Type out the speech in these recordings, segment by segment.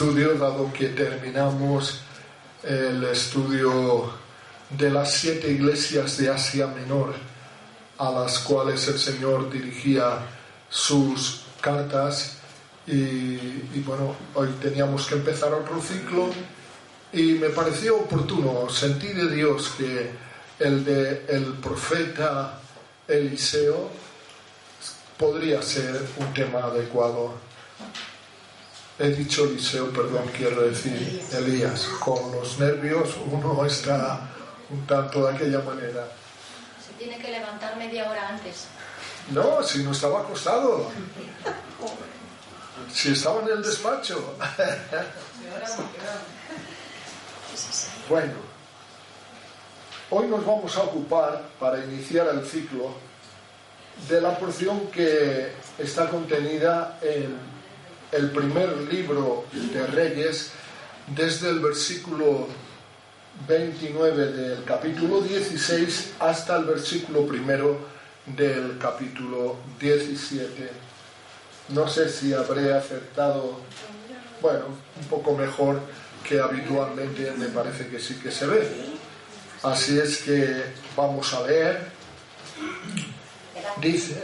Estudio, dado que terminamos el estudio de las siete iglesias de Asia Menor, a las cuales el Señor dirigía sus cartas. Y, bueno, hoy teníamos que empezar otro ciclo y me pareció oportuno, sentí de Dios que el de el profeta Eliseo podría ser un tema adecuado he dicho Eliseo, perdón, quiero decir Elías, con los nervios uno está un tanto de aquella manera. Se tiene que levantar media hora antes. No, si no estaba acostado. Si estaba en el despacho. Bueno, hoy nos vamos a ocupar, para iniciar el ciclo, de la porción que está contenida en el primer libro de Reyes, desde el versículo 29 del capítulo 16 hasta el versículo primero del capítulo 17. No sé si habré acertado, bueno, un poco mejor que habitualmente, me parece que sí que se ve. Así es que vamos a leer. Dice,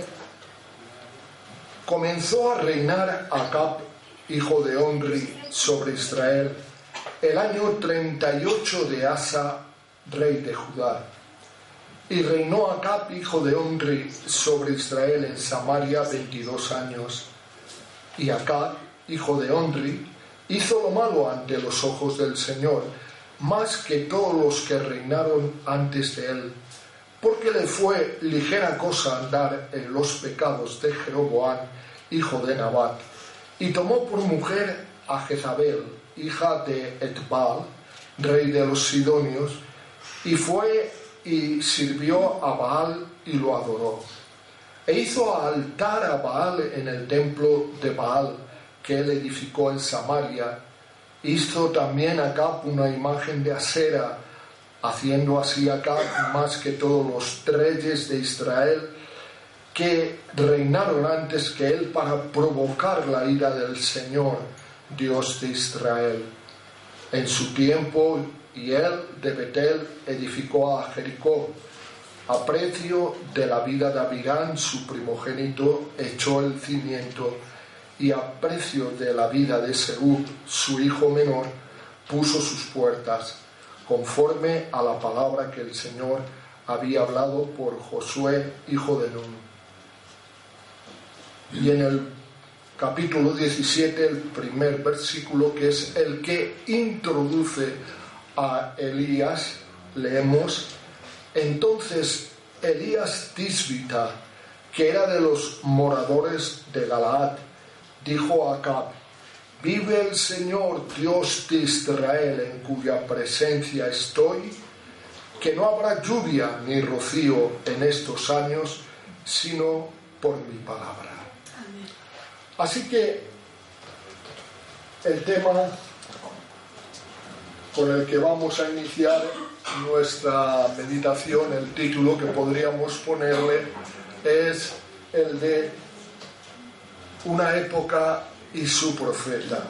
comenzó a reinar Acab, hijo de Onri, sobre Israel, el año 38 de Asa, rey de Judá. Y reinó Acab, hijo de Onri, sobre Israel en Samaria 22 años. Y Acab, hijo de Onri, hizo lo malo ante los ojos del Señor, más que todos los que reinaron antes de él porque le fue ligera cosa andar en los pecados de Jeroboam, hijo de Nabat, y tomó por mujer a Jezabel, hija de Etbal, rey de los Sidonios, y fue y sirvió a Baal y lo adoró. E hizo altar a Baal en el templo de Baal que él edificó en Samaria. Hizo también acá una imagen de acera haciendo así acá más que todos los reyes de Israel que reinaron antes que él para provocar la ira del Señor, Dios de Israel. En su tiempo, y él de Betel edificó a Jericó. A precio de la vida de Abirán, su primogénito, echó el cimiento, y a precio de la vida de Segub, su hijo menor, puso sus puertas conforme a la palabra que el Señor había hablado por Josué, hijo de Nun. Y en el capítulo 17, el primer versículo, que es el que introduce a Elías, leemos, entonces Elías Tisbita, que era de los moradores de Galaad, dijo a Acab, Vive el Señor Dios de Israel en cuya presencia estoy, que no habrá lluvia ni rocío en estos años, sino por mi palabra. Así que el tema con el que vamos a iniciar nuestra meditación, el título que podríamos ponerle, es el de una época y su profeta.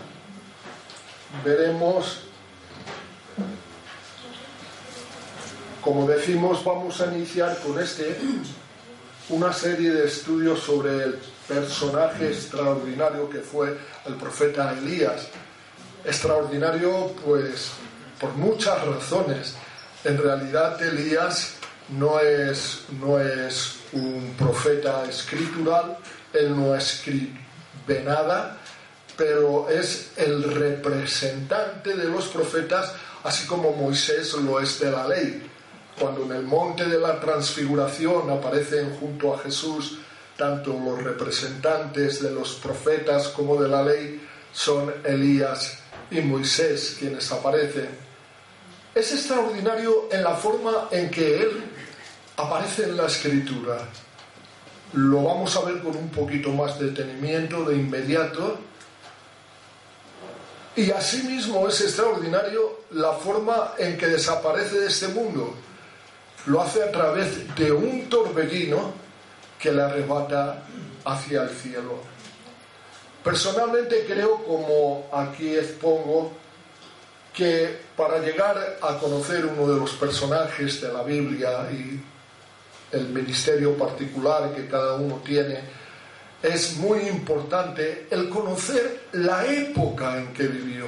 Veremos, como decimos, vamos a iniciar con este una serie de estudios sobre el personaje extraordinario que fue el profeta Elías. Extraordinario, pues, por muchas razones. En realidad, Elías no es, no es un profeta escritural, él no escribe nada, pero es el representante de los profetas, así como Moisés lo es de la ley. Cuando en el monte de la transfiguración aparecen junto a Jesús tanto los representantes de los profetas como de la ley, son Elías y Moisés quienes aparecen. Es extraordinario en la forma en que él aparece en la escritura. Lo vamos a ver con un poquito más de detenimiento de inmediato. Y asimismo es extraordinario la forma en que desaparece de este mundo. Lo hace a través de un torbellino que le arrebata hacia el cielo. Personalmente creo, como aquí expongo, que para llegar a conocer uno de los personajes de la Biblia y el ministerio particular que cada uno tiene, es muy importante el conocer la época en que vivió.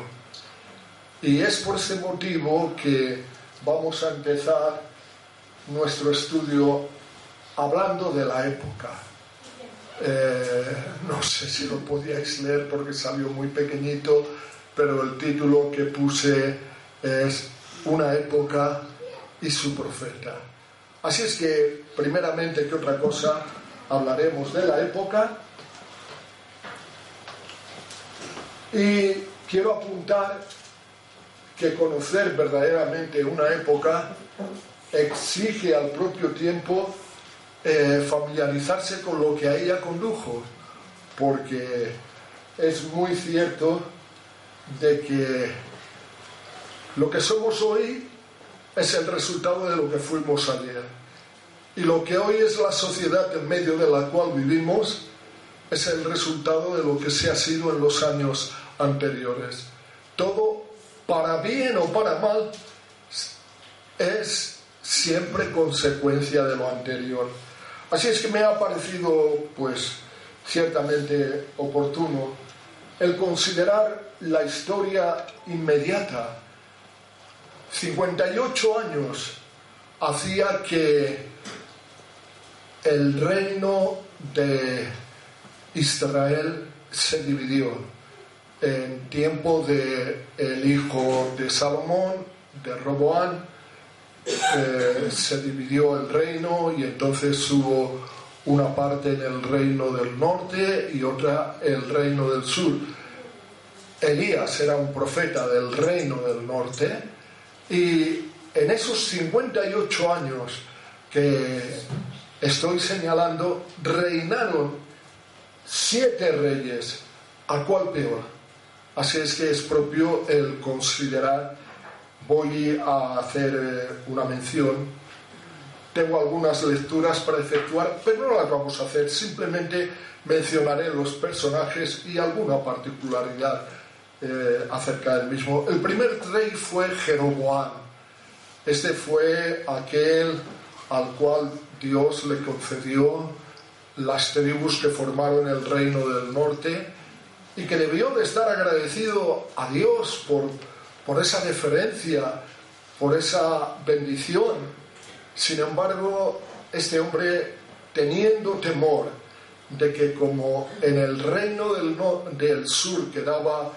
Y es por ese motivo que vamos a empezar nuestro estudio hablando de la época. Eh, no sé si lo podíais leer porque salió muy pequeñito, pero el título que puse es Una época y su profeta. Así es que, primeramente, que otra cosa, hablaremos de la época. Y quiero apuntar que conocer verdaderamente una época exige al propio tiempo eh, familiarizarse con lo que a ella condujo, porque es muy cierto de que lo que somos hoy es el resultado de lo que fuimos ayer. Y lo que hoy es la sociedad en medio de la cual vivimos es el resultado de lo que se ha sido en los años anteriores. Todo, para bien o para mal, es siempre consecuencia de lo anterior. Así es que me ha parecido, pues, ciertamente oportuno el considerar la historia inmediata. 58 años hacía que el reino de Israel se dividió en tiempo de hijo de Salomón, de Roboán, eh, se dividió el reino y entonces hubo una parte en el reino del norte y otra el reino del sur. Elías era un profeta del reino del norte y en esos 58 años que estoy señalando reinaron siete reyes, ¿a cuál peor? Así es que es propio el considerar voy a hacer eh, una mención. Tengo algunas lecturas para efectuar, pero no las vamos a hacer. Simplemente mencionaré los personajes y alguna particularidad eh, acerca del mismo. El primer rey fue Jeroboam. Este fue aquel al cual Dios le concedió las tribus que formaron el reino del norte y que debió de estar agradecido a Dios por por esa deferencia, por esa bendición. Sin embargo, este hombre, teniendo temor de que como en el reino del, del sur quedaba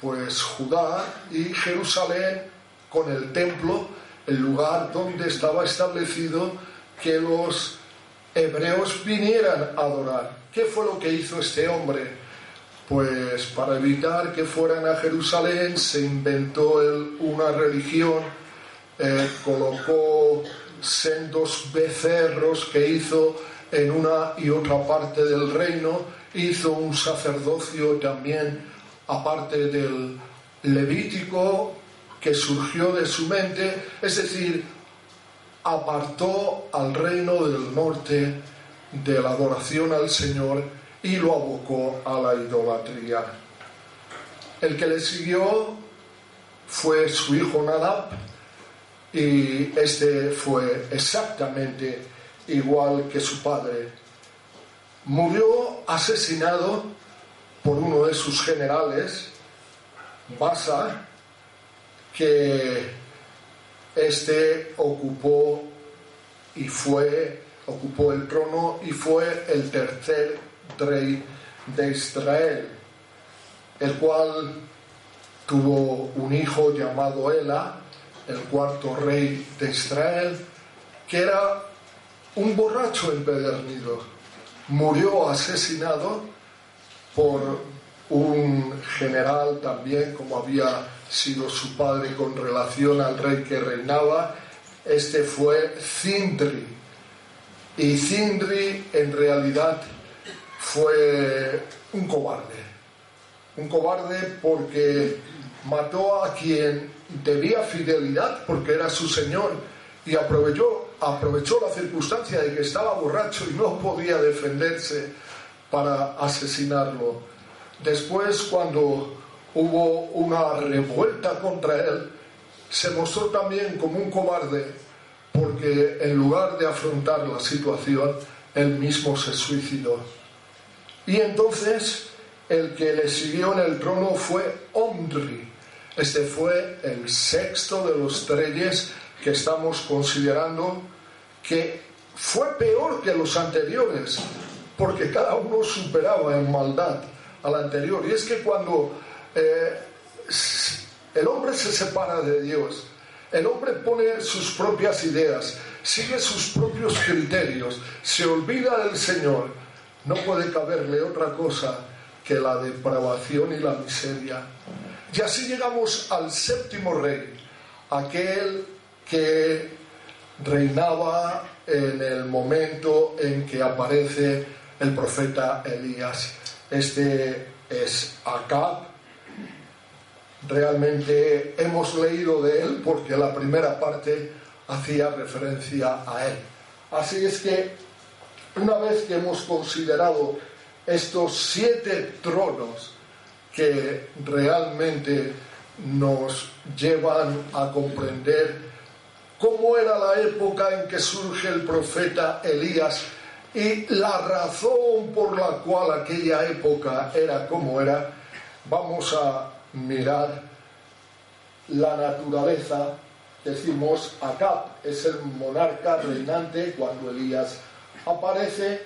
pues Judá y Jerusalén con el templo, el lugar donde estaba establecido que los hebreos vinieran a adorar. ¿Qué fue lo que hizo este hombre? Pues para evitar que fueran a Jerusalén se inventó una religión, eh, colocó sendos becerros que hizo en una y otra parte del reino, hizo un sacerdocio también aparte del levítico que surgió de su mente, es decir, apartó al reino del norte de la adoración al Señor y lo abocó a la idolatría. El que le siguió fue su hijo Nadab y este fue exactamente igual que su padre. Murió asesinado por uno de sus generales, Basa, que este ocupó y fue ocupó el trono y fue el tercer rey de Israel, el cual tuvo un hijo llamado Ela, el cuarto rey de Israel, que era un borracho empedernido. Murió asesinado por un general también, como había sido su padre con relación al rey que reinaba. Este fue Cindri. Y Cindri en realidad fue un cobarde. Un cobarde porque mató a quien debía fidelidad porque era su señor y aprovechó, aprovechó la circunstancia de que estaba borracho y no podía defenderse para asesinarlo. Después, cuando hubo una revuelta contra él, se mostró también como un cobarde porque en lugar de afrontar la situación, él mismo se suicidó. Y entonces el que le siguió en el trono fue Omri. Este fue el sexto de los reyes que estamos considerando que fue peor que los anteriores, porque cada uno superaba en maldad al anterior. Y es que cuando eh, el hombre se separa de Dios, el hombre pone sus propias ideas, sigue sus propios criterios, se olvida del Señor, no puede caberle otra cosa que la depravación y la miseria. Y así llegamos al séptimo rey, aquel que reinaba en el momento en que aparece el profeta Elías. Este es Acab. Realmente hemos leído de él porque la primera parte hacía referencia a él. Así es que una vez que hemos considerado estos siete tronos que realmente nos llevan a comprender cómo era la época en que surge el profeta Elías y la razón por la cual aquella época era como era, vamos a mirar la naturaleza. Decimos, Acab es el monarca reinante cuando Elías aparece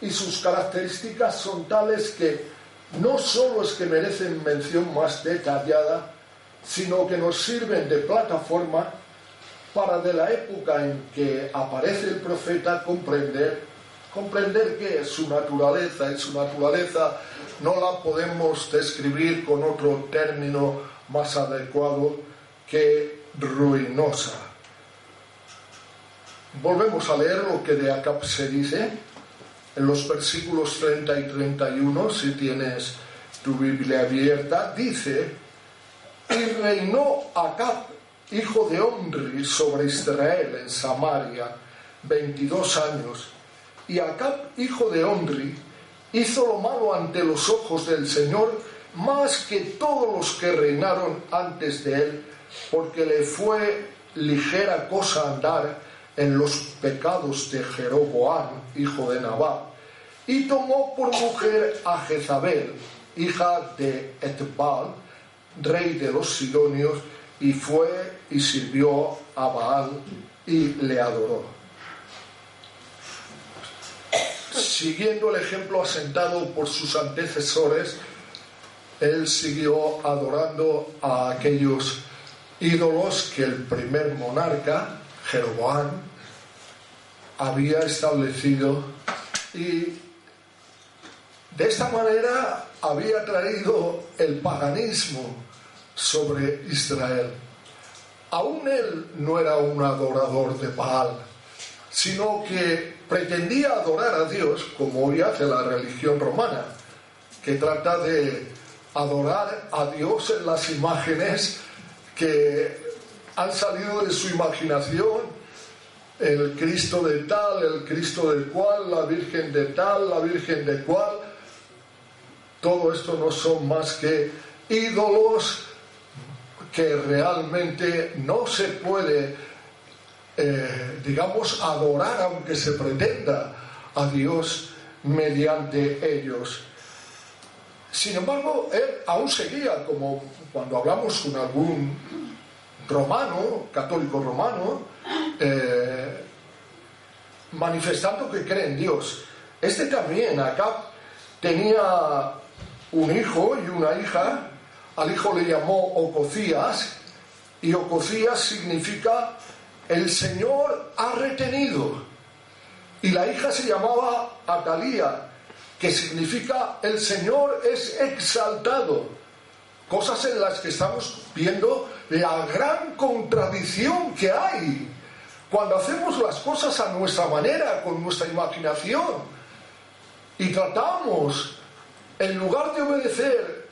y sus características son tales que no solo es que merecen mención más detallada, sino que nos sirven de plataforma para de la época en que aparece el profeta comprender, comprender qué es su naturaleza y su naturaleza no la podemos describir con otro término más adecuado que ruinosa. Volvemos a leer lo que de Acab se dice en los versículos 30 y 31, si tienes tu Biblia abierta, dice, y reinó Acab hijo de Omri, sobre Israel en Samaria, 22 años. Y Acab, hijo de Omri, hizo lo malo ante los ojos del Señor más que todos los que reinaron antes de él, porque le fue ligera cosa andar en los pecados de Jeroboam, hijo de Nabat, y tomó por mujer a Jezabel, hija de Etbal, rey de los Sidonios, y fue y sirvió a Baal y le adoró. Siguiendo el ejemplo asentado por sus antecesores, él siguió adorando a aquellos ídolos que el primer monarca, Jeroboam, había establecido y de esta manera había traído el paganismo sobre Israel. Aún él no era un adorador de Baal, sino que pretendía adorar a Dios como hoy hace la religión romana, que trata de adorar a Dios en las imágenes que han salido de su imaginación, el Cristo de tal, el Cristo del cual, la Virgen de tal, la Virgen de cual. Todo esto no son más que ídolos que realmente no se puede, eh, digamos, adorar aunque se pretenda a Dios mediante ellos. Sin embargo, él aún seguía, como cuando hablamos con algún romano, católico romano, eh, manifestando que cree en Dios. Este también, acá, tenía un hijo y una hija al hijo le llamó Ococías y Ococías significa el Señor ha retenido. Y la hija se llamaba Atalía, que significa el Señor es exaltado. Cosas en las que estamos viendo la gran contradicción que hay cuando hacemos las cosas a nuestra manera, con nuestra imaginación, y tratamos, en lugar de obedecer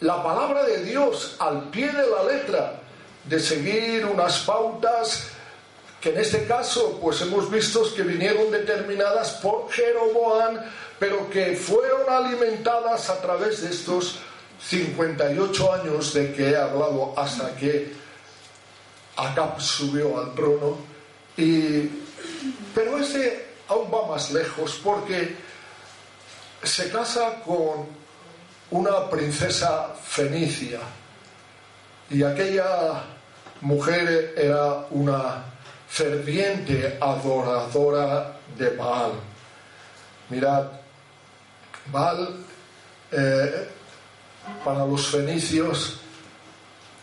la palabra de Dios al pie de la letra, de seguir unas pautas que en este caso pues hemos visto que vinieron determinadas por Jeroboam, pero que fueron alimentadas a través de estos 58 años de que he hablado hasta que Acab subió al trono. Y, pero ese aún va más lejos porque se casa con una princesa fenicia y aquella mujer era una ferviente adoradora de Baal. Mirad, Baal eh, para los fenicios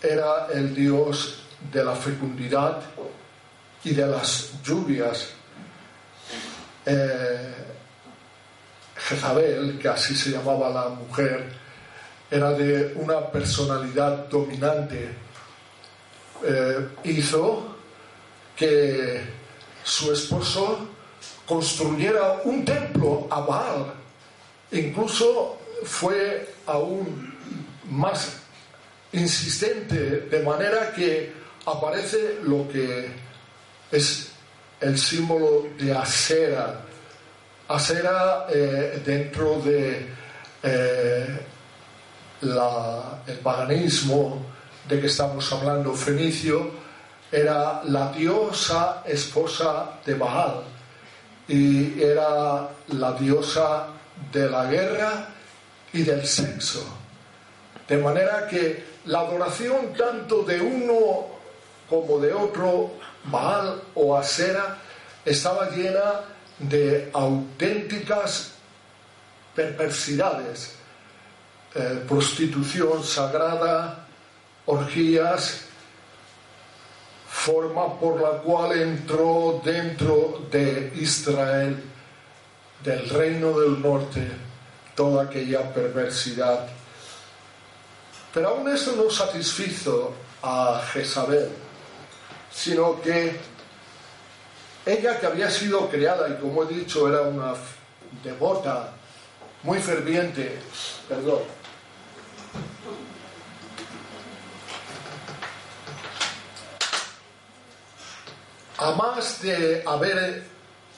era el dios de la fecundidad y de las lluvias. Eh, Jezabel, que así se llamaba la mujer, era de una personalidad dominante. Eh, hizo que su esposo construyera un templo a Baal. Incluso fue aún más insistente, de manera que aparece lo que es el símbolo de acera. Acera eh, dentro de eh, el paganismo de que estamos hablando, fenicio, era la diosa esposa de Baal y era la diosa de la guerra y del sexo. De manera que la adoración tanto de uno como de otro, Baal o Asera, estaba llena de auténticas perversidades, eh, prostitución sagrada, orgías, forma por la cual entró dentro de Israel, del reino del norte, toda aquella perversidad. Pero aún esto no satisfizo a Jezabel, sino que ella que había sido criada y como he dicho era una devota, muy ferviente, perdón, a más de haber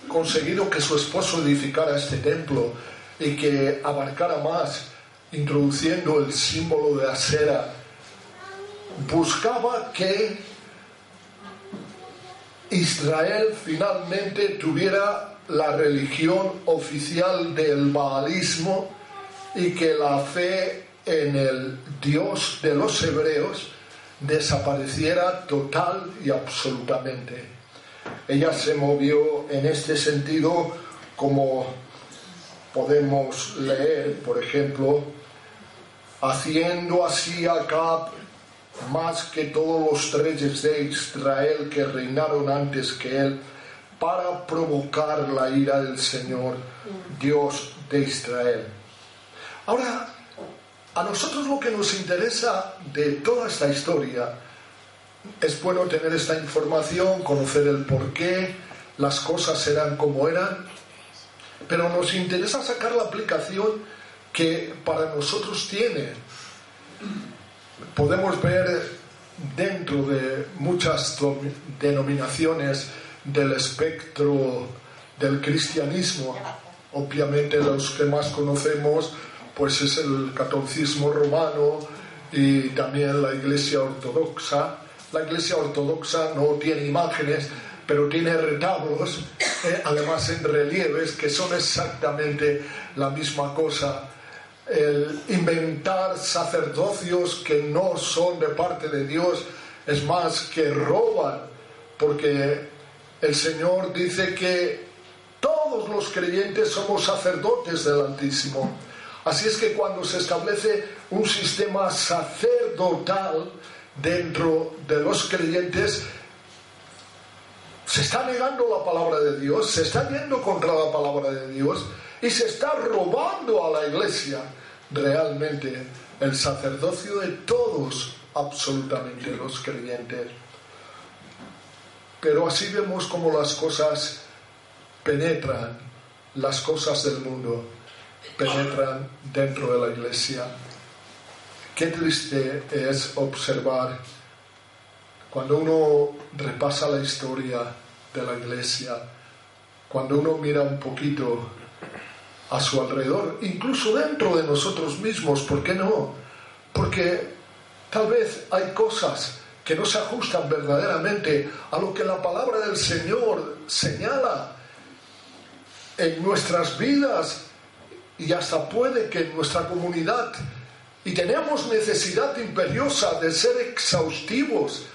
conseguido que su esposo edificara este templo y que abarcara más, introduciendo el símbolo de acera, buscaba que Israel finalmente tuviera la religión oficial del baalismo y que la fe en el Dios de los hebreos desapareciera total y absolutamente. Ella se movió en este sentido como podemos leer, por ejemplo, haciendo así a Acab más que todos los reyes de Israel que reinaron antes que él, para provocar la ira del Señor, Dios de Israel. Ahora, a nosotros lo que nos interesa de toda esta historia es bueno tener esta información, conocer el por qué las cosas eran como eran, pero nos interesa sacar la aplicación que para nosotros tiene. Podemos ver dentro de muchas denominaciones del espectro del cristianismo, obviamente los que más conocemos pues es el catolicismo romano y también la iglesia ortodoxa, la iglesia ortodoxa no tiene imágenes, pero tiene retablos, eh, además en relieves, que son exactamente la misma cosa. El inventar sacerdocios que no son de parte de Dios es más que roban, porque el Señor dice que todos los creyentes somos sacerdotes del Altísimo. Así es que cuando se establece un sistema sacerdotal, dentro de los creyentes se está negando la palabra de Dios, se está yendo contra la palabra de Dios y se está robando a la iglesia realmente el sacerdocio de todos absolutamente los creyentes. Pero así vemos como las cosas penetran, las cosas del mundo penetran dentro de la iglesia. Qué triste es observar cuando uno repasa la historia de la iglesia, cuando uno mira un poquito a su alrededor, incluso dentro de nosotros mismos, ¿por qué no? Porque tal vez hay cosas que no se ajustan verdaderamente a lo que la palabra del Señor señala en nuestras vidas y hasta puede que en nuestra comunidad y tenemos necesidad imperiosa de ser exhaustivos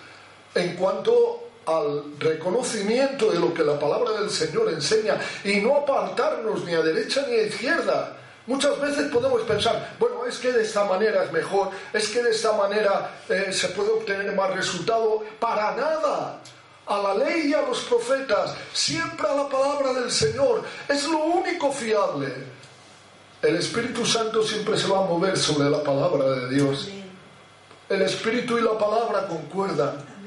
en cuanto al reconocimiento de lo que la palabra del Señor enseña y no apartarnos ni a derecha ni a izquierda. Muchas veces podemos pensar, bueno, es que de esta manera es mejor, es que de esta manera eh, se puede obtener más resultado. Para nada. A la ley y a los profetas, siempre a la palabra del Señor. Es lo único fiable. El Espíritu Santo siempre se va a mover sobre la palabra de Dios. El Espíritu y la palabra concuerdan.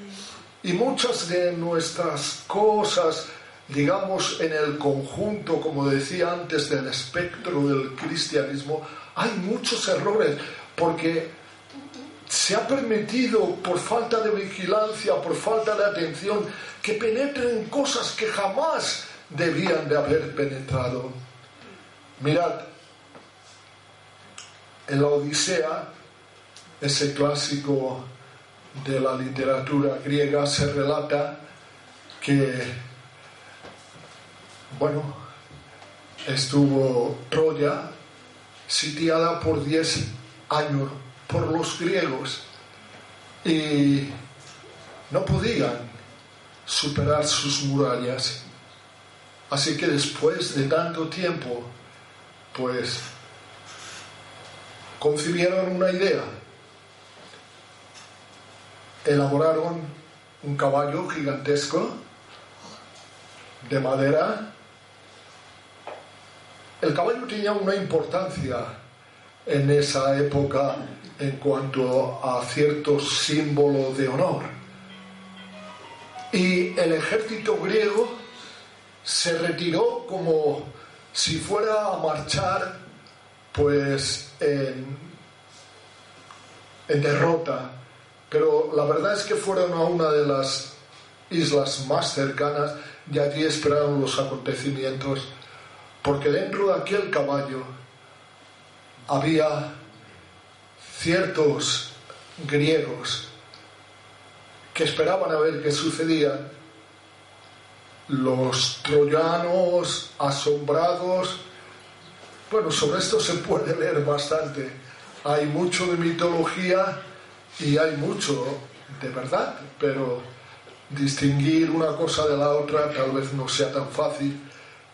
Y muchas de nuestras cosas, digamos, en el conjunto, como decía antes, del espectro del cristianismo, hay muchos errores, porque se ha permitido, por falta de vigilancia, por falta de atención, que penetren cosas que jamás debían de haber penetrado. Mirad, en la Odisea, ese clásico de la literatura griega se relata que, bueno, estuvo Troya sitiada por 10 años por los griegos y no podían superar sus murallas. Así que después de tanto tiempo, pues concibieron una idea elaboraron un caballo gigantesco de madera. El caballo tenía una importancia en esa época en cuanto a ciertos símbolos de honor. Y el ejército griego se retiró como si fuera a marchar pues en, en derrota pero la verdad es que fueron a una de las islas más cercanas y allí esperaron los acontecimientos, porque dentro de aquel caballo había ciertos griegos que esperaban a ver qué sucedía. Los troyanos asombrados, bueno, sobre esto se puede leer bastante. Hay mucho de mitología y hay mucho de verdad, pero distinguir una cosa de la otra tal vez no sea tan fácil.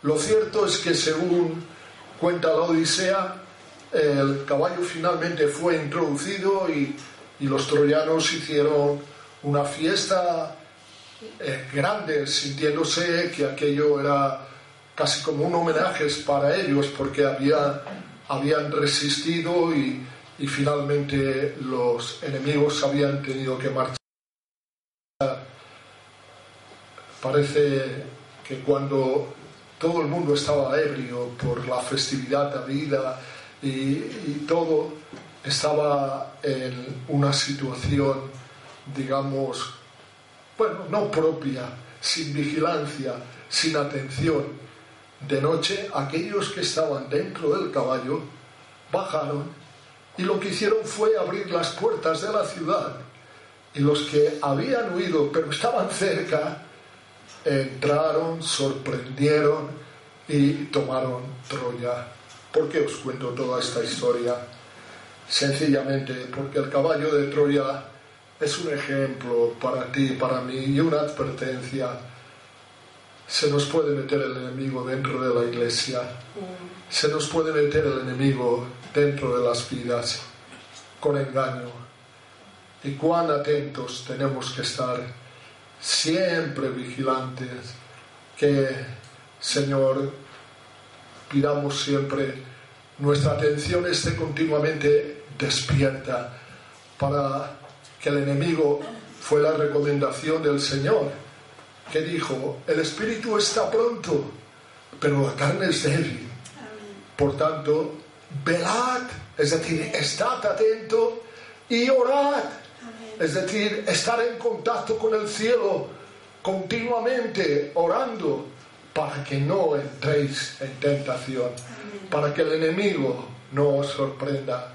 Lo cierto es que según cuenta la Odisea, el caballo finalmente fue introducido y, los troyanos hicieron una fiesta eh, grande, sintiéndose que aquello era casi como un homenaje para ellos, porque habían, habían resistido y, y finalmente los enemigos habían tenido que marchar. Parece que cuando todo el mundo estaba ebrio por la festividad de vida y, y todo, estaba en una situación, digamos, bueno, no propia, sin vigilancia, sin atención. De noche, aquellos que estaban dentro del caballo bajaron y lo que hicieron fue abrir las puertas de la ciudad. Y los que habían huido pero estaban cerca, entraron, sorprendieron y tomaron Troya. ¿Por qué os cuento toda esta historia? Sencillamente porque el caballo de Troya es un ejemplo para ti, para mí y una advertencia. Se nos puede meter el enemigo dentro de la iglesia. Se nos puede meter el enemigo dentro de las vidas con engaño. Y cuán atentos tenemos que estar, siempre vigilantes, que Señor pidamos siempre nuestra atención esté continuamente despierta para que el enemigo fue la recomendación del Señor, que dijo, el espíritu está pronto, pero la carne es débil. Por tanto, velad, es decir, estad atento y orad, es decir, estar en contacto con el cielo continuamente, orando, para que no entréis en tentación, para que el enemigo no os sorprenda.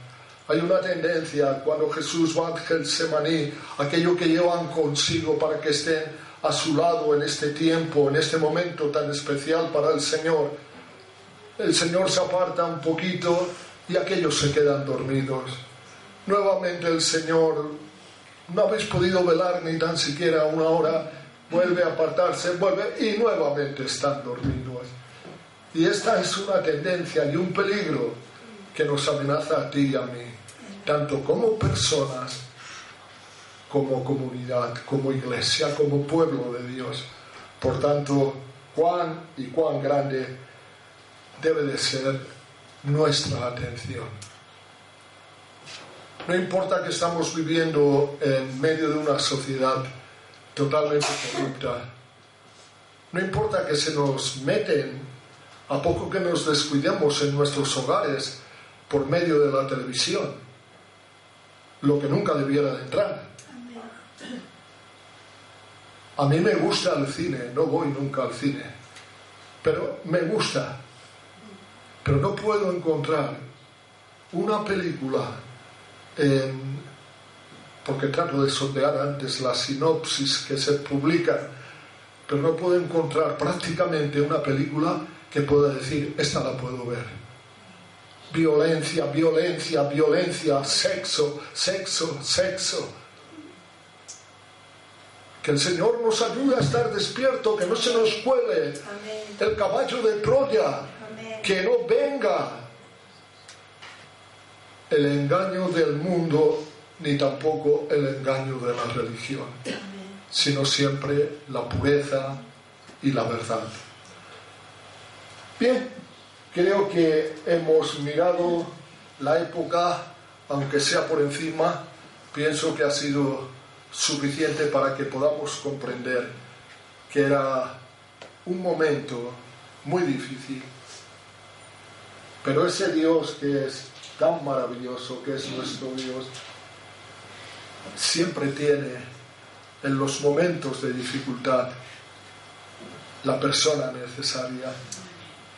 Hay una tendencia cuando Jesús va a Getsemaní, aquello que llevan consigo para que estén a su lado en este tiempo, en este momento tan especial para el Señor. El Señor se aparta un poquito y aquellos se quedan dormidos. Nuevamente el Señor, no habéis podido velar ni tan siquiera una hora, vuelve a apartarse, vuelve y nuevamente están dormidos. Y esta es una tendencia y un peligro que nos amenaza a ti y a mí, tanto como personas, como comunidad, como iglesia, como pueblo de Dios. Por tanto, cuán y cuán grande debe de ser nuestra atención. No importa que estamos viviendo en medio de una sociedad totalmente corrupta, no importa que se nos meten a poco que nos descuidemos en nuestros hogares por medio de la televisión, lo que nunca debiera de entrar. A mí me gusta el cine, no voy nunca al cine, pero me gusta. Pero no puedo encontrar una película porque trato de sondear antes la sinopsis que se publica, pero no puedo encontrar prácticamente una película que pueda decir, esta la puedo ver violencia, violencia, violencia, sexo, sexo, sexo. Que el Señor nos ayude a estar despierto, que no se nos cuele el caballo de Troya, que no venga el engaño del mundo ni tampoco el engaño de la religión, sino siempre la pureza y la verdad. Bien, Creo que hemos mirado la época, aunque sea por encima, pienso que ha sido suficiente para que podamos comprender que era un momento muy difícil. Pero ese Dios que es tan maravilloso, que es nuestro Dios, siempre tiene en los momentos de dificultad la persona necesaria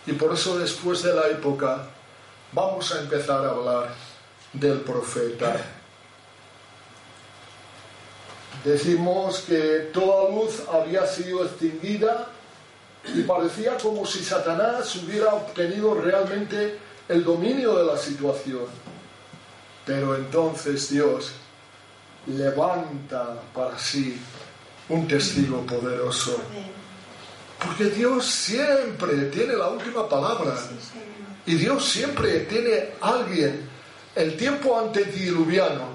y por eso después de la época vamos a empezar a hablar del profeta. Decimos que toda luz había sido extinguida y parecía como si Satanás hubiera obtenido realmente el dominio de la situación. Pero entonces Dios levanta para sí un testigo poderoso. Porque Dios siempre tiene la última palabra. Y Dios siempre tiene alguien. El tiempo antediluviano.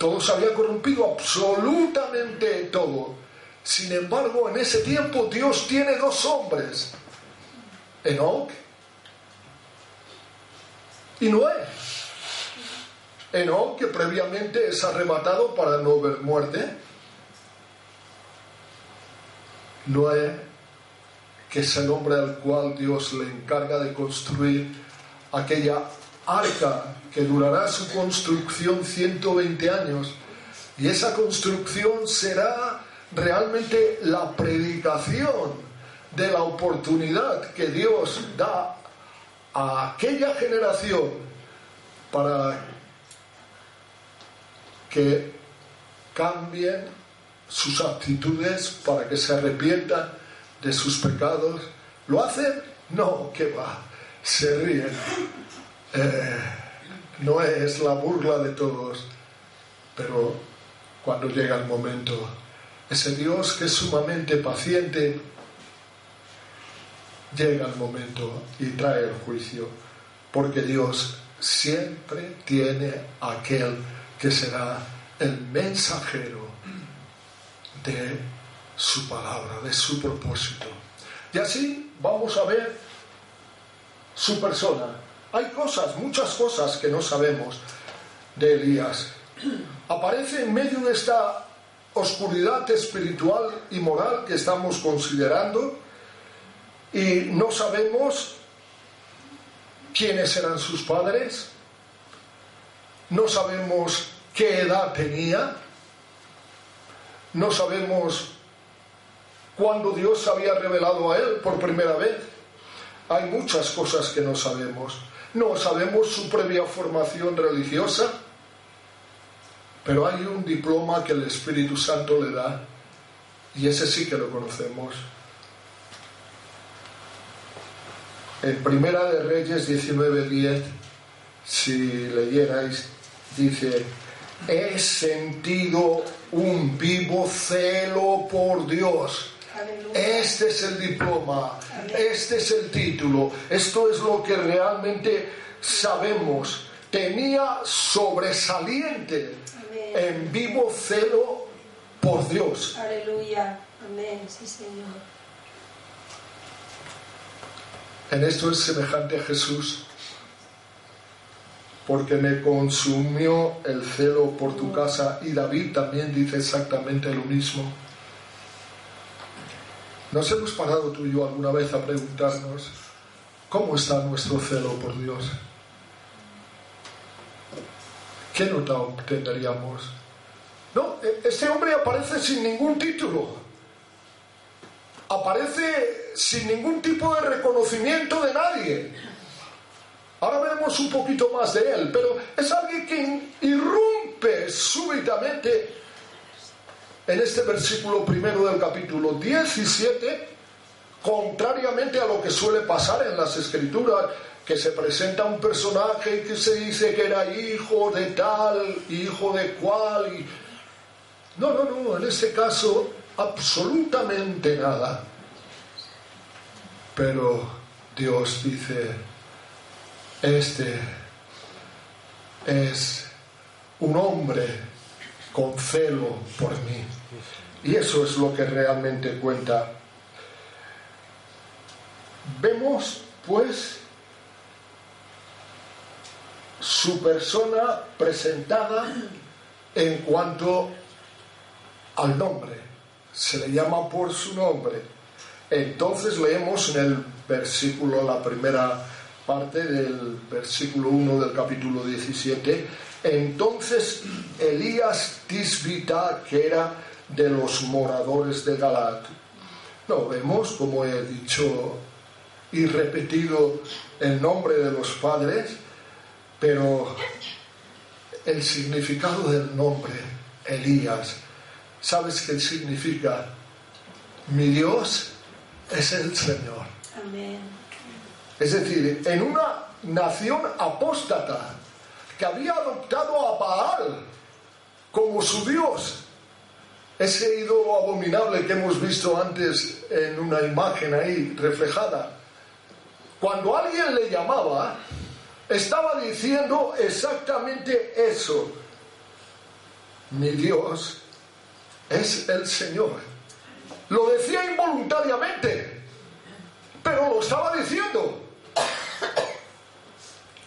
Todo se había corrompido, absolutamente todo. Sin embargo, en ese tiempo Dios tiene dos hombres. Enoch y Noé. Enoch, que previamente es arrebatado para no ver muerte Noé, que es el hombre al cual Dios le encarga de construir aquella arca que durará su construcción 120 años. Y esa construcción será realmente la predicación de la oportunidad que Dios da a aquella generación para que cambien sus actitudes para que se arrepientan de sus pecados. ¿Lo hacen? No, que va, se ríen. Eh, no es la burla de todos, pero cuando llega el momento, ese Dios que es sumamente paciente, llega el momento y trae el juicio, porque Dios siempre tiene aquel que será el mensajero de su palabra, de su propósito. Y así vamos a ver su persona. Hay cosas, muchas cosas que no sabemos de Elías. Aparece en medio de esta oscuridad espiritual y moral que estamos considerando y no sabemos quiénes eran sus padres, no sabemos qué edad tenía, no sabemos cuándo Dios había revelado a él por primera vez. Hay muchas cosas que no sabemos. No sabemos su previa formación religiosa, pero hay un diploma que el Espíritu Santo le da y ese sí que lo conocemos. En Primera de Reyes 19:10, si leyerais, dice, he sentido un vivo celo por Dios. Este es el diploma, este es el título, esto es lo que realmente sabemos. Tenía sobresaliente en vivo celo por Dios. Aleluya, amén, sí Señor. En esto es semejante a Jesús, porque me consumió el celo por tu casa y David también dice exactamente lo mismo. ¿Nos hemos parado tú y yo alguna vez a preguntarnos cómo está nuestro celo por Dios? ¿Qué nota obtendríamos? No, este hombre aparece sin ningún título. Aparece sin ningún tipo de reconocimiento de nadie. Ahora veremos un poquito más de él, pero es alguien que irrumpe súbitamente en este versículo primero del capítulo 17, contrariamente a lo que suele pasar en las escrituras, que se presenta un personaje que se dice que era hijo de tal, hijo de cual. Y... No, no, no, en este caso absolutamente nada. Pero Dios dice, este es un hombre con celo por mí. Y eso es lo que realmente cuenta. Vemos, pues, su persona presentada en cuanto al nombre. Se le llama por su nombre. Entonces leemos en el versículo, la primera parte del versículo 1 del capítulo 17, entonces Elías Tisbita, que era de los moradores de Galat. No vemos, como he dicho y repetido, el nombre de los padres, pero el significado del nombre, Elías, ¿sabes qué significa? Mi Dios es el Señor. Amén. Es decir, en una nación apóstata que había adoptado a Baal como su Dios, ese ídolo abominable que hemos visto antes en una imagen ahí reflejada, cuando alguien le llamaba, estaba diciendo exactamente eso. Mi Dios es el Señor. Lo decía involuntariamente, pero lo estaba diciendo.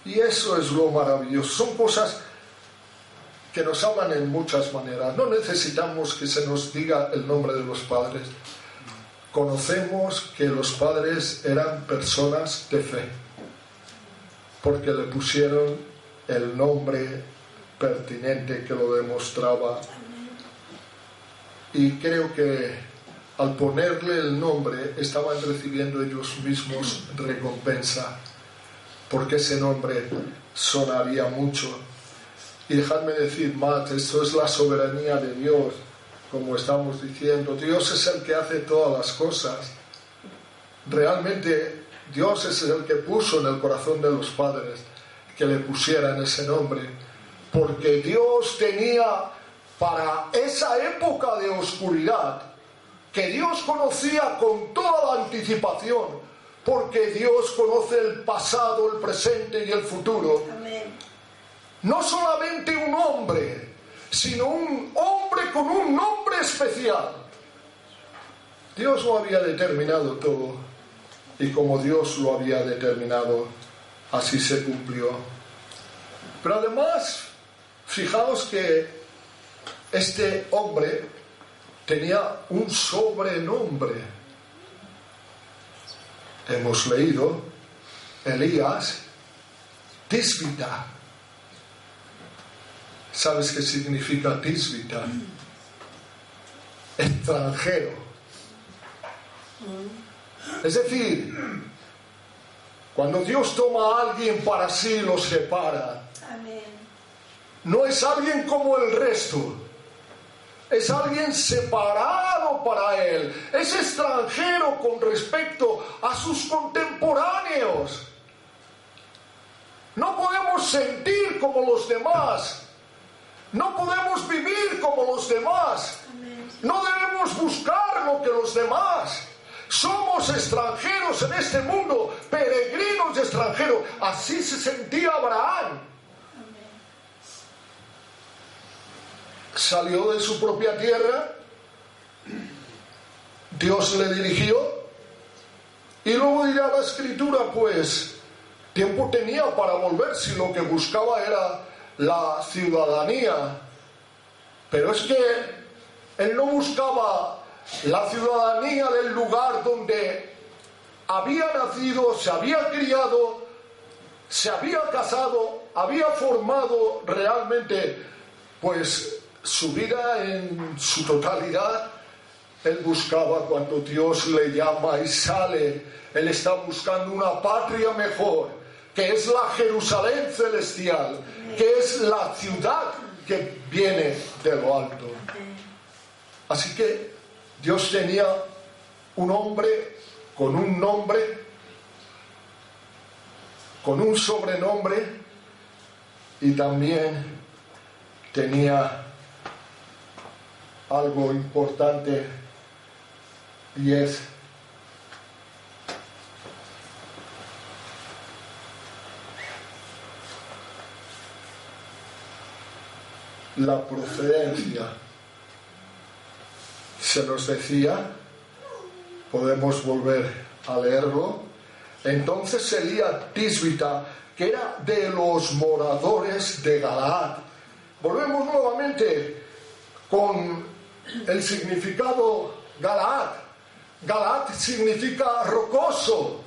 Y eso es lo maravilloso. Son cosas que nos hablan en muchas maneras. No necesitamos que se nos diga el nombre de los padres. Conocemos que los padres eran personas de fe porque le pusieron el nombre pertinente que lo demostraba. Y creo que al ponerle el nombre estaban recibiendo ellos mismos recompensa, porque ese nombre sonaría mucho. Y dejadme decir, Matt, esto es la soberanía de Dios, como estamos diciendo. Dios es el que hace todas las cosas. Realmente Dios es el que puso en el corazón de los padres que le pusieran ese nombre, porque Dios tenía para esa época de oscuridad, que Dios conocía con toda la anticipación, porque Dios conoce el pasado, el presente y el futuro. No solamente un hombre, sino un hombre con un nombre especial. Dios lo había determinado todo y como Dios lo había determinado, así se cumplió. Pero además, fijaos que este hombre tenía un sobrenombre. Hemos leído Elías Tisbita. ¿Sabes qué significa Tisbita? Extranjero. Es decir, cuando Dios toma a alguien para sí, lo separa. No es alguien como el resto. Es alguien separado para él. Es extranjero con respecto a sus contemporáneos. No podemos sentir como los demás. No podemos vivir como los demás. No debemos buscar lo que los demás. Somos extranjeros en este mundo, peregrinos extranjeros. Así se sentía Abraham. Salió de su propia tierra, Dios le dirigió y luego dirá la escritura, pues, tiempo tenía para volver si lo que buscaba era la ciudadanía. Pero es que él no buscaba la ciudadanía del lugar donde había nacido, se había criado, se había casado, había formado realmente pues su vida en su totalidad. Él buscaba cuando Dios le llama y sale, él está buscando una patria mejor, que es la Jerusalén celestial, que es la ciudad que viene de lo alto. Así que Dios tenía un hombre con un nombre, con un sobrenombre y también tenía algo importante y es la procedencia se nos decía, podemos volver a leerlo, entonces sería Tisbita, que era de los moradores de Galaad. Volvemos nuevamente con el significado Galaad. Galaad significa rocoso,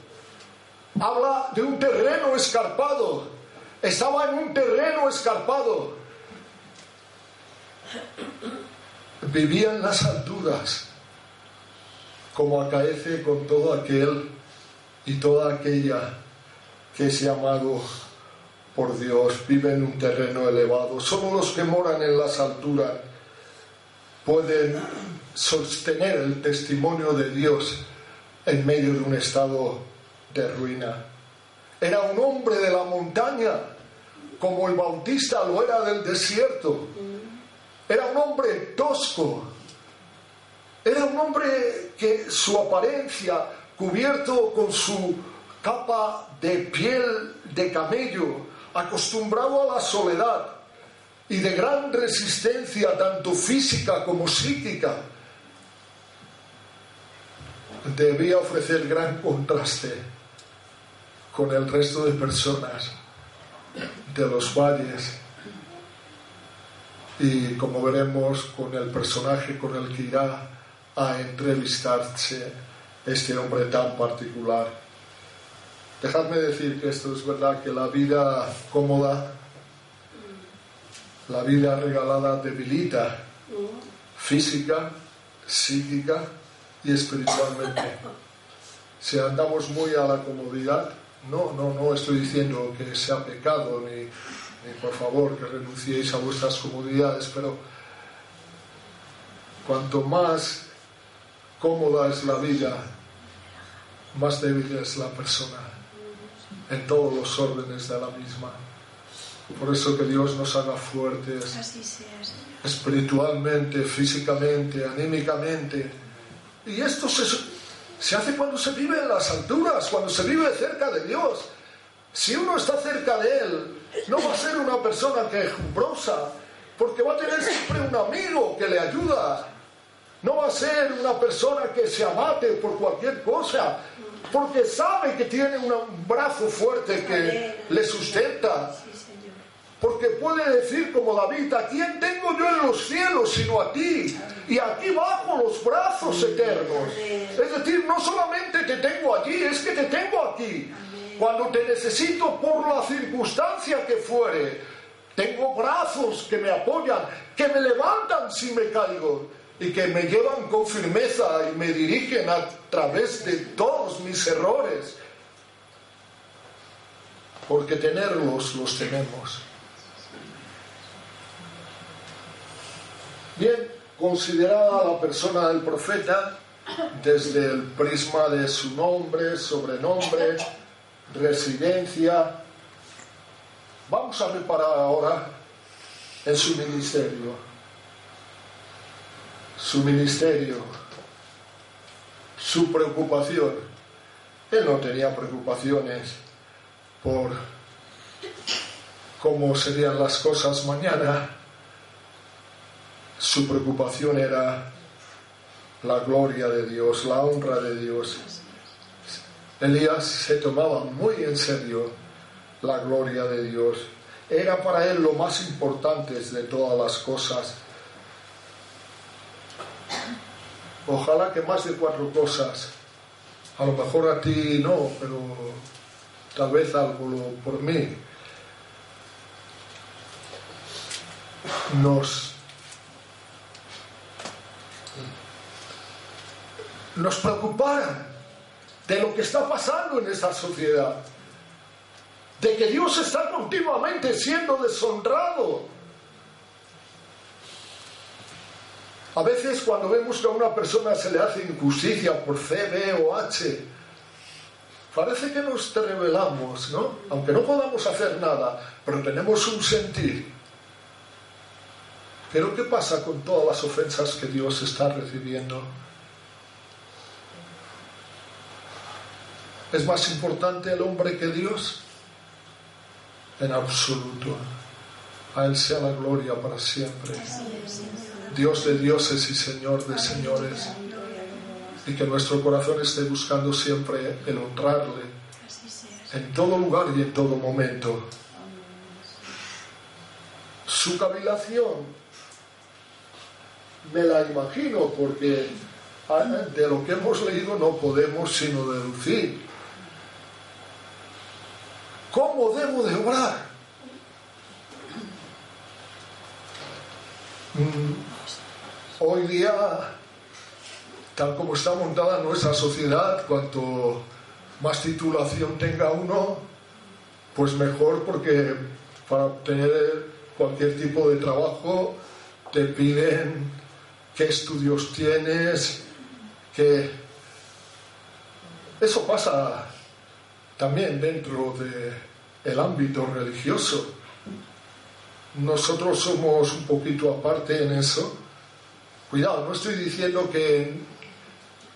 habla de un terreno escarpado, estaba en un terreno escarpado vivía en las alturas, como acaece con todo aquel y toda aquella que es llamado por Dios, vive en un terreno elevado. Solo los que moran en las alturas pueden sostener el testimonio de Dios en medio de un estado de ruina. Era un hombre de la montaña, como el bautista lo era del desierto. Era un hombre tosco. Era un hombre que su apariencia, cubierto con su capa de piel de camello, acostumbrado a la soledad y de gran resistencia tanto física como psíquica, debía ofrecer gran contraste con el resto de personas de los valles y como veremos con el personaje con el que irá a entrevistarse este hombre tan particular. Dejadme decir que esto es verdad, que la vida cómoda, la vida regalada debilita física, psíquica y espiritualmente. Si andamos muy a la comodidad, no, no, no estoy diciendo que sea pecado ni por favor que renunciéis a vuestras comodidades, pero cuanto más cómoda es la vida, más débil es la persona en todos los órdenes de la misma. Por eso que Dios nos haga fuertes espiritualmente, físicamente, anímicamente. Y esto se, se hace cuando se vive en las alturas, cuando se vive cerca de Dios. Si uno está cerca de Él, no va a ser una persona quejumbrosa, porque va a tener siempre un amigo que le ayuda. No va a ser una persona que se abate por cualquier cosa, porque sabe que tiene un brazo fuerte que le sustenta. Porque puede decir como David, ¿a quién tengo yo en los cielos sino a ti? Y aquí bajo los brazos eternos. Es decir, no solamente te tengo allí, es que te tengo aquí. Cuando te necesito por la circunstancia que fuere, tengo brazos que me apoyan, que me levantan si me caigo y que me llevan con firmeza y me dirigen a través de todos mis errores. Porque tenerlos los tenemos. Bien, considerada la persona del profeta desde el prisma de su nombre, sobrenombre, residencia, vamos a reparar ahora en su ministerio. Su ministerio, su preocupación. Él no tenía preocupaciones por cómo serían las cosas mañana su preocupación era la gloria de Dios, la honra de Dios. Elías se tomaba muy en serio la gloria de Dios. Era para él lo más importante de todas las cosas. Ojalá que más de cuatro cosas. A lo mejor a ti no, pero tal vez algo por mí. Nos nos preocuparan de lo que está pasando en esta sociedad, de que Dios está continuamente siendo deshonrado. A veces cuando vemos que a una persona se le hace injusticia por C, B o H, parece que nos revelamos, ¿no? Aunque no podamos hacer nada, pero tenemos un sentir. Pero ¿qué pasa con todas las ofensas que Dios está recibiendo? ¿Es más importante el hombre que Dios? En absoluto. A Él sea la gloria para siempre. Dios de dioses y Señor de señores. Y que nuestro corazón esté buscando siempre el honrarle en todo lugar y en todo momento. Su cavilación me la imagino porque de lo que hemos leído no podemos sino deducir. ¿Cómo debo de obrar? Mm, Hoy día, tal como está montada nuestra sociedad, cuanto más titulación tenga uno, pues mejor porque para obtener cualquier tipo de trabajo te piden qué estudios tienes, que eso pasa también dentro del ámbito religioso. Nosotros somos un poquito aparte en eso. Cuidado, no estoy diciendo que,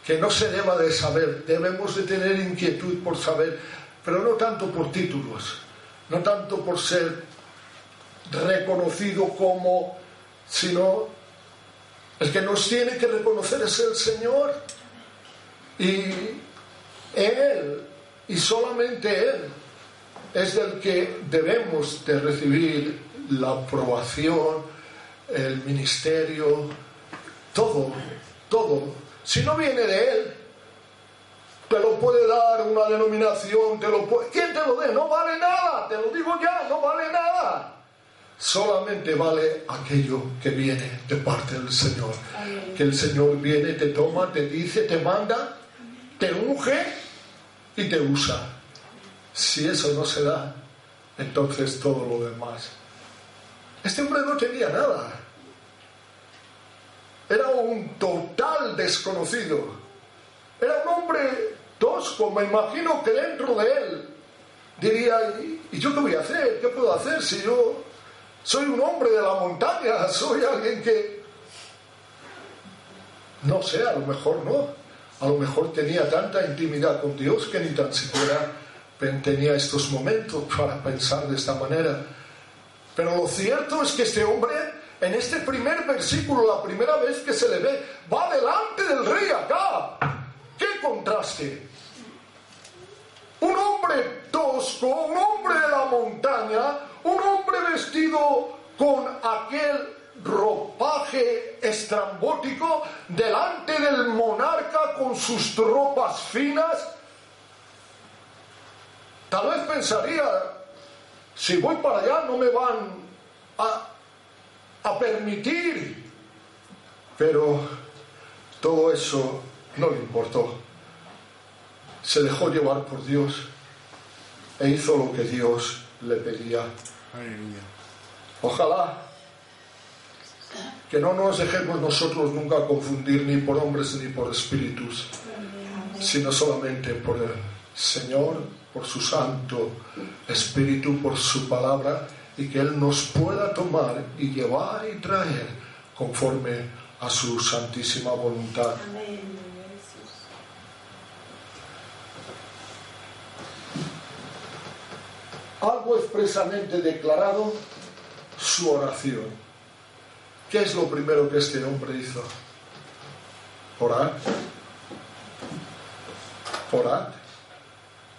que no se deba de saber, debemos de tener inquietud por saber, pero no tanto por títulos, no tanto por ser reconocido como, sino el que nos tiene que reconocer es el Señor. Y Él, y solamente Él, es del que debemos de recibir la aprobación, el ministerio, todo, todo. Si no viene de Él, te lo puede dar una denominación, te lo puede... ¿Quién te lo dé? No vale nada, te lo digo ya, no vale nada. Solamente vale aquello que viene de parte del Señor. Que el Señor viene, te toma, te dice, te manda, te unge y te usa. Si eso no se da, entonces todo lo demás. Este hombre no tenía nada. Era un total desconocido. Era un hombre tosco. Me imagino que dentro de él diría, ¿y yo qué voy a hacer? ¿Qué puedo hacer si yo soy un hombre de la montaña? Soy alguien que... No sé, a lo mejor no. A lo mejor tenía tanta intimidad con Dios que ni tan siquiera tenía estos momentos para pensar de esta manera. Pero lo cierto es que este hombre, en este primer versículo, la primera vez que se le ve, va delante del rey acá. ¡Qué contraste! hombre tosco, un hombre de la montaña, un hombre vestido con aquel ropaje estrambótico delante del monarca con sus tropas finas. Tal vez pensaría, si voy para allá no me van a, a permitir. Pero todo eso no le importó. Se dejó llevar por Dios e hizo lo que Dios le pedía. Ojalá que no nos dejemos nosotros nunca confundir ni por hombres ni por espíritus, sino solamente por el Señor, por su Santo Espíritu, por su palabra, y que Él nos pueda tomar y llevar y traer conforme a su santísima voluntad. Algo expresamente declarado su oración. ¿Qué es lo primero que este hombre hizo? Orar. Orar.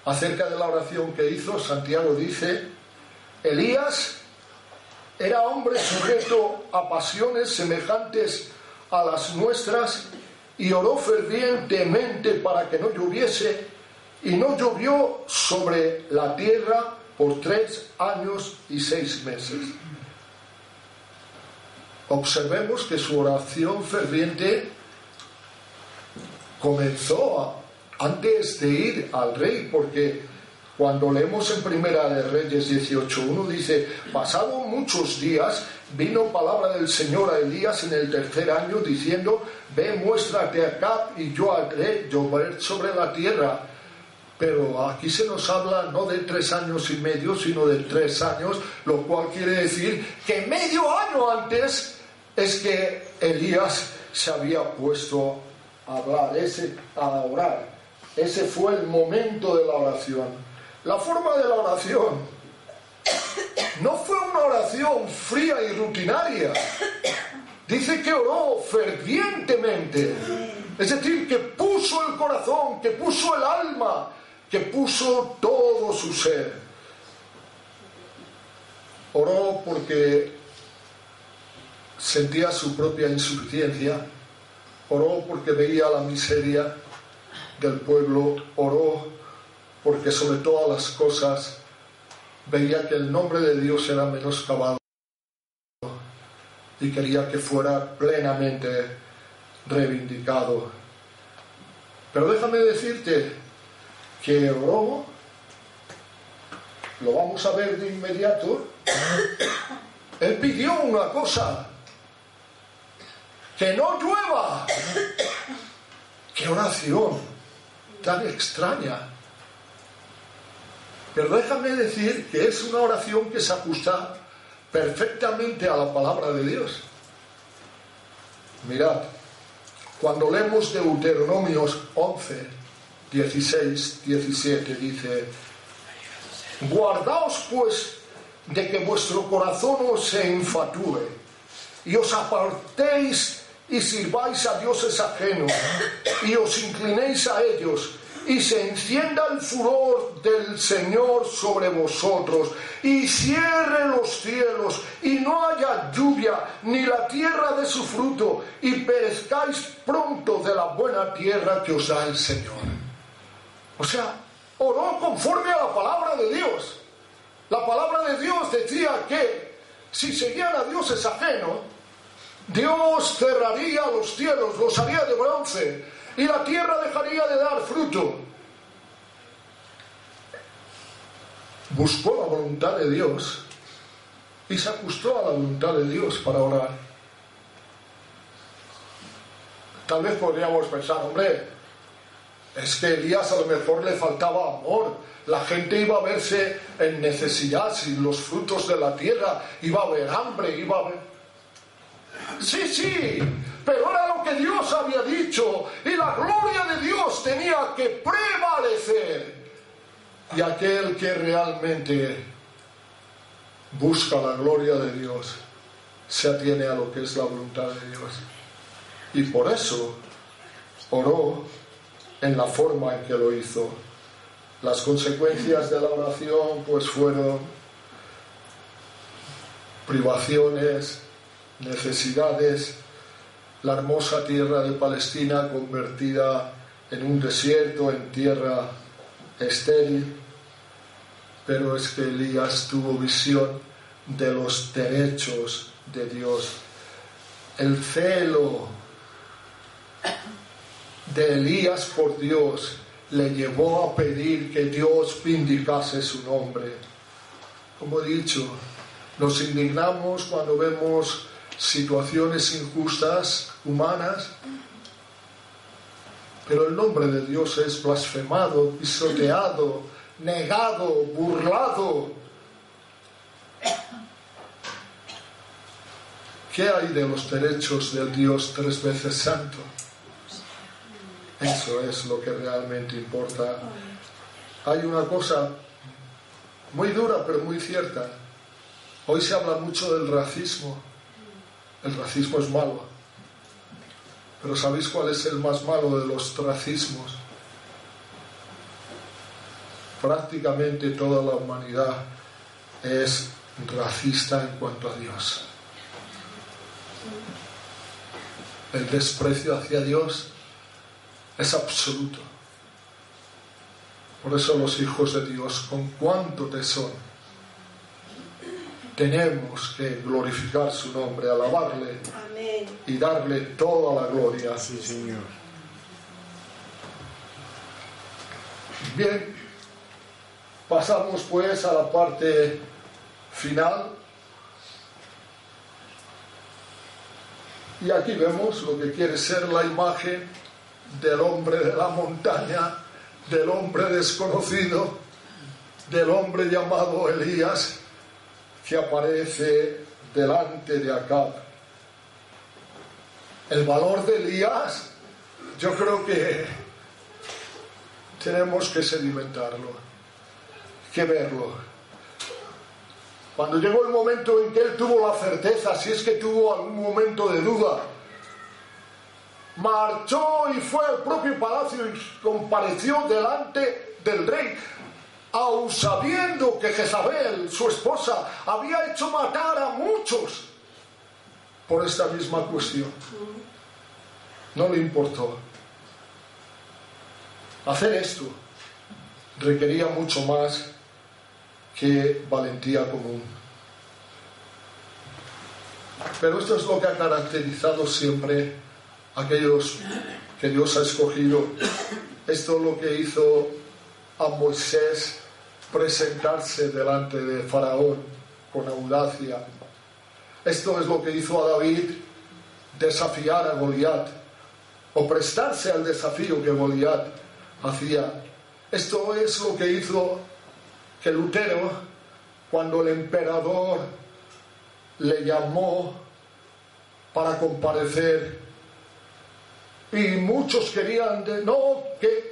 Acerca de la oración que hizo, Santiago dice, Elías era hombre sujeto a pasiones semejantes a las nuestras y oró fervientemente para que no lloviese y no llovió sobre la tierra por tres años y seis meses. Observemos que su oración ferviente comenzó antes de ir al rey, porque cuando leemos en Primera de Reyes 18.1 dice, pasado muchos días, vino palabra del Señor a Elías en el tercer año diciendo, ve, muéstrate acá y yo haré llover sobre la tierra. Pero aquí se nos habla no de tres años y medio, sino de tres años, lo cual quiere decir que medio año antes es que Elías se había puesto a hablar, ese, a orar. Ese fue el momento de la oración. La forma de la oración no fue una oración fría y rutinaria. Dice que oró fervientemente. Es decir, que puso el corazón, que puso el alma, que puso todo su ser. Oró porque sentía su propia insuficiencia, oró porque veía la miseria del pueblo, oró porque sobre todas las cosas veía que el nombre de Dios era menoscabado y quería que fuera plenamente reivindicado. Pero déjame decirte que oró, lo vamos a ver de inmediato, él pidió una cosa, que no llueva. Qué oración tan extraña. Pero déjame decir que es una oración que se ajusta perfectamente a la palabra de Dios. Mirad, cuando leemos Deuteronomios 11, 16, 17, dice, guardaos pues de que vuestro corazón os se enfatúe y os apartéis y sirváis a dioses ajenos y os inclinéis a ellos y se encienda el furor del Señor sobre vosotros y cierre los cielos y no haya lluvia ni la tierra de su fruto y perezcáis pronto de la buena tierra que os da el Señor. O sea, oró conforme a la palabra de Dios. La palabra de Dios decía que si seguían a dioses ajenos, Dios cerraría los cielos, los haría de bronce, y la tierra dejaría de dar fruto. Buscó la voluntad de Dios y se ajustó a la voluntad de Dios para orar. Tal vez podríamos pensar, hombre, es que Elías a lo mejor le faltaba amor. La gente iba a verse en necesidad sin los frutos de la tierra, iba a haber hambre, iba a haber Sí, sí, pero era lo que Dios había dicho y la gloria de Dios tenía que prevalecer. Y aquel que realmente busca la gloria de Dios se atiene a lo que es la voluntad de Dios. Y por eso oró en la forma en que lo hizo. Las consecuencias de la oración pues fueron privaciones, necesidades, la hermosa tierra de Palestina convertida en un desierto, en tierra estéril, pero es que Elías tuvo visión de los derechos de Dios. El celo de Elías por Dios le llevó a pedir que Dios vindicase su nombre. Como he dicho, nos indignamos cuando vemos situaciones injustas, humanas, pero el nombre de Dios es blasfemado, pisoteado, negado, burlado. ¿Qué hay de los derechos del Dios tres veces santo? Eso es lo que realmente importa. Hay una cosa muy dura pero muy cierta. Hoy se habla mucho del racismo. El racismo es malo. Pero ¿sabéis cuál es el más malo de los racismos? Prácticamente toda la humanidad es racista en cuanto a Dios. El desprecio hacia Dios es absoluto. Por eso los hijos de Dios, con cuánto tesoro, tenemos que glorificar su nombre, alabarle y darle toda la gloria. Sí, Señor. Bien, pasamos pues a la parte final. Y aquí vemos lo que quiere ser la imagen del hombre de la montaña, del hombre desconocido, del hombre llamado Elías, que aparece delante de Acab. El valor de Elías, yo creo que tenemos que sedimentarlo, que verlo. Cuando llegó el momento en que él tuvo la certeza, si es que tuvo algún momento de duda, marchó y fue al propio palacio y compareció delante del rey, aun sabiendo que Jezabel, su esposa, había hecho matar a muchos por esta misma cuestión. No le importó. Hacer esto requería mucho más que valentía común. Pero esto es lo que ha caracterizado siempre aquellos que Dios ha escogido. Esto es lo que hizo a Moisés presentarse delante de Faraón con audacia. Esto es lo que hizo a David desafiar a Goliat o prestarse al desafío que Goliat hacía. Esto es lo que hizo que Lutero, cuando el emperador le llamó para comparecer y muchos querían de no que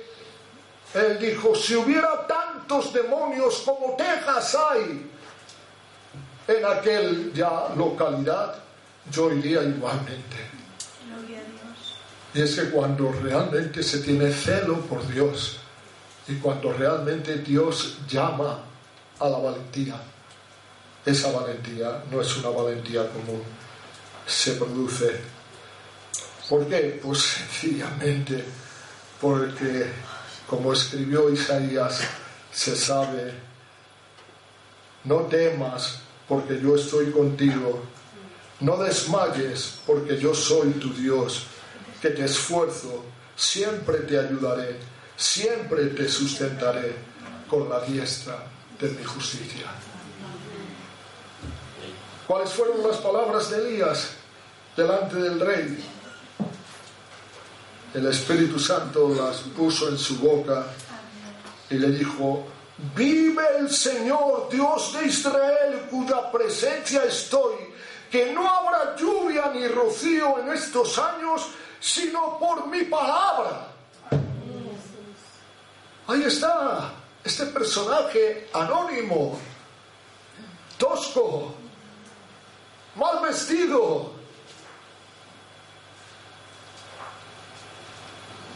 él dijo si hubiera tantos demonios como Texas hay en aquella localidad yo iría igualmente. Y es que cuando realmente se tiene celo por Dios y cuando realmente Dios llama a la valentía esa valentía no es una valentía común se produce. ¿Por qué? Pues sencillamente porque, como escribió Isaías, se sabe, no temas porque yo estoy contigo, no desmayes porque yo soy tu Dios, que te esfuerzo, siempre te ayudaré, siempre te sustentaré con la diestra de mi justicia. ¿Cuáles fueron las palabras de Elías delante del rey? El Espíritu Santo las puso en su boca y le dijo, vive el Señor Dios de Israel, cuya presencia estoy, que no habrá lluvia ni rocío en estos años, sino por mi palabra. Ahí está este personaje anónimo, tosco, mal vestido,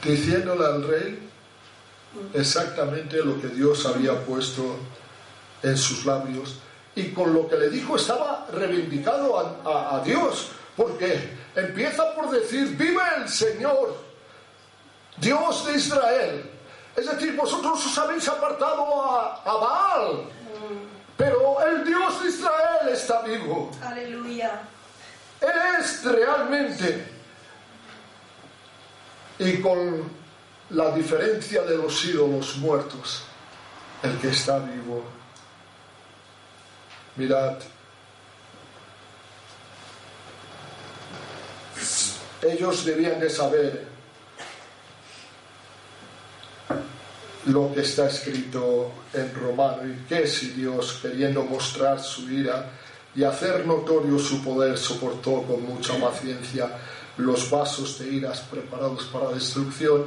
diciéndole al rey exactamente lo que Dios había puesto en sus labios y con lo que le dijo estaba reivindicado a, Dios, porque empieza por decir, vive el Señor, Dios de Israel. Es decir, vosotros os habéis apartado a, a Baal, pero el Dios de Israel está vivo. Aleluya. Él es realmente. Y con la diferencia de los ídolos muertos, el que está vivo. Mirad, ellos debían de saber lo que está escrito en Romano y que si Dios, queriendo mostrar su ira y hacer notorio su poder, soportó con mucha paciencia los vasos de iras preparados para destrucción,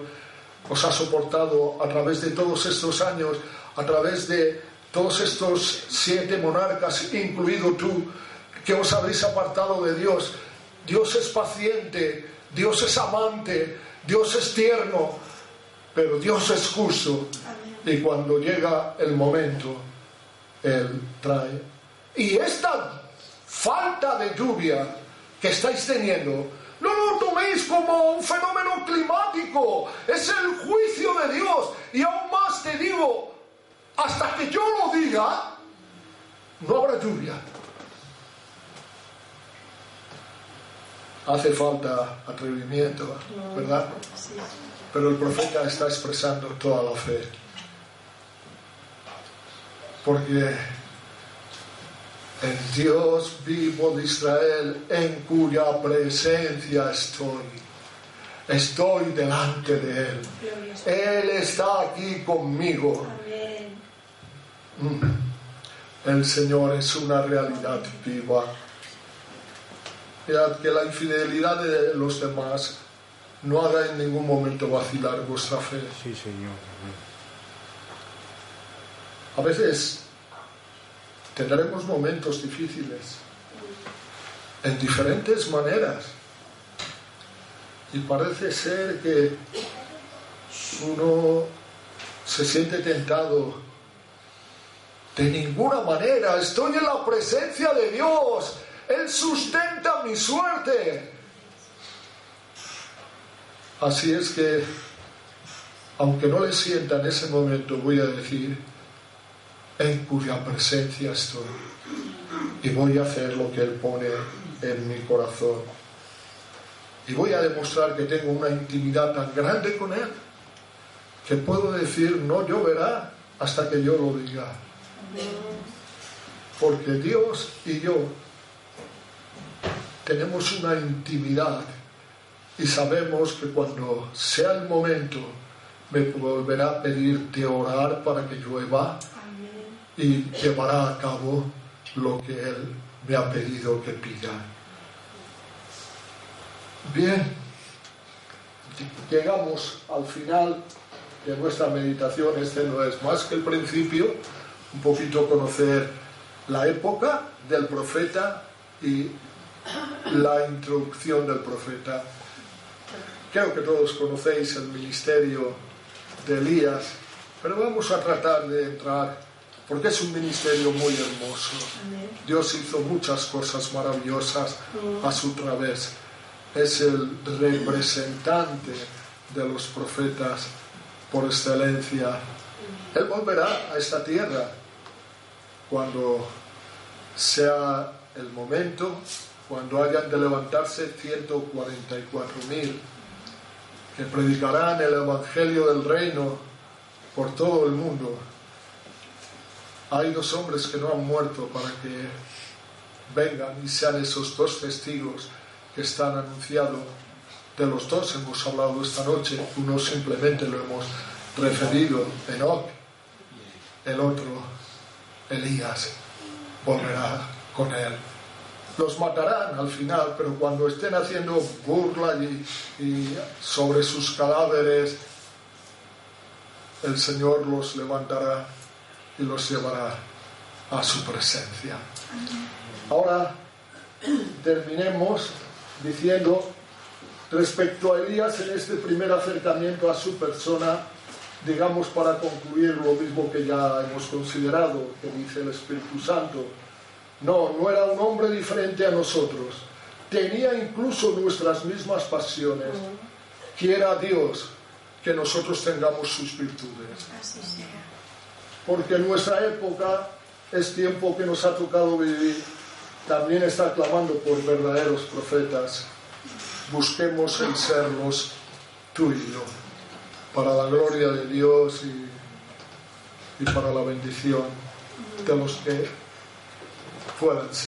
os ha soportado a través de todos estos años, a través de todos estos siete monarcas, incluido tú, que os habéis apartado de Dios. Dios es paciente, Dios es amante, Dios es tierno, pero Dios es justo. Y cuando llega el momento, Él trae. Y esta falta de lluvia que estáis teniendo, no lo toméis como un fenómeno climático, es el juicio de Dios. Y aún más te digo, hasta que yo lo diga, no habrá lluvia. Hace falta atrevimiento, ¿verdad? Pero el profeta está expresando toda la fe. Porque el Dios vivo de Israel, en cuya presencia estoy, estoy delante de Él. Él está aquí conmigo. Mm. El Señor es una realidad viva. Mirad que la infidelidad de los demás no haga en ningún momento vacilar vuestra fe. Sí, Señor. A veces tendremos momentos difíciles en diferentes maneras. Y parece ser que uno se siente tentado de ninguna manera, estoy en la presencia de Dios. Él sustenta mi suerte. Así es que, aunque no le sienta en ese momento, voy a decir, en cuya presencia estoy. Y voy a hacer lo que Él pone en mi corazón. Y voy a demostrar que tengo una intimidad tan grande con Él que puedo decir, no lloverá hasta que yo lo diga. Porque Dios y yo tenemos una intimidad y sabemos que cuando sea el momento me volverá a pedir de orar para que llueva y llevará a cabo lo que Él me ha pedido que pida. Bien, llegamos al final de nuestra meditación. Este no es más que el principio un poquito conocer la época del profeta y la introducción del profeta. Creo que todos conocéis el ministerio de Elías, pero vamos a tratar de entrar, porque es un ministerio muy hermoso. Dios hizo muchas cosas maravillosas a su través. Es el representante de los profetas por excelencia él volverá a esta tierra cuando sea el momento, cuando hayan de levantarse 144.000 que predicarán el Evangelio del Reino por todo el mundo. Hay dos hombres que no han muerto para que vengan y sean esos dos testigos que están anunciados. De los dos hemos hablado esta noche, uno simplemente lo hemos referido, Enoch, el otro, Elías, volverá con él. Los matarán al final, pero cuando estén haciendo burla y, sobre sus cadáveres, el Señor los levantará y los llevará a su presencia. Ahora terminemos diciendo respecto a Elías en este primer acercamiento a su persona, digamos para concluir lo mismo que ya hemos considerado, que dice el Espíritu Santo. No, no era un hombre diferente a nosotros. Tenía incluso nuestras mismas pasiones. Quiera Dios que nosotros tengamos sus virtudes. Porque nuestra época es tiempo que nos ha tocado vivir. También está clamando por verdaderos profetas. Busquemos en serlos tú y yo, para la gloria de Dios y, para la bendición de los que ser.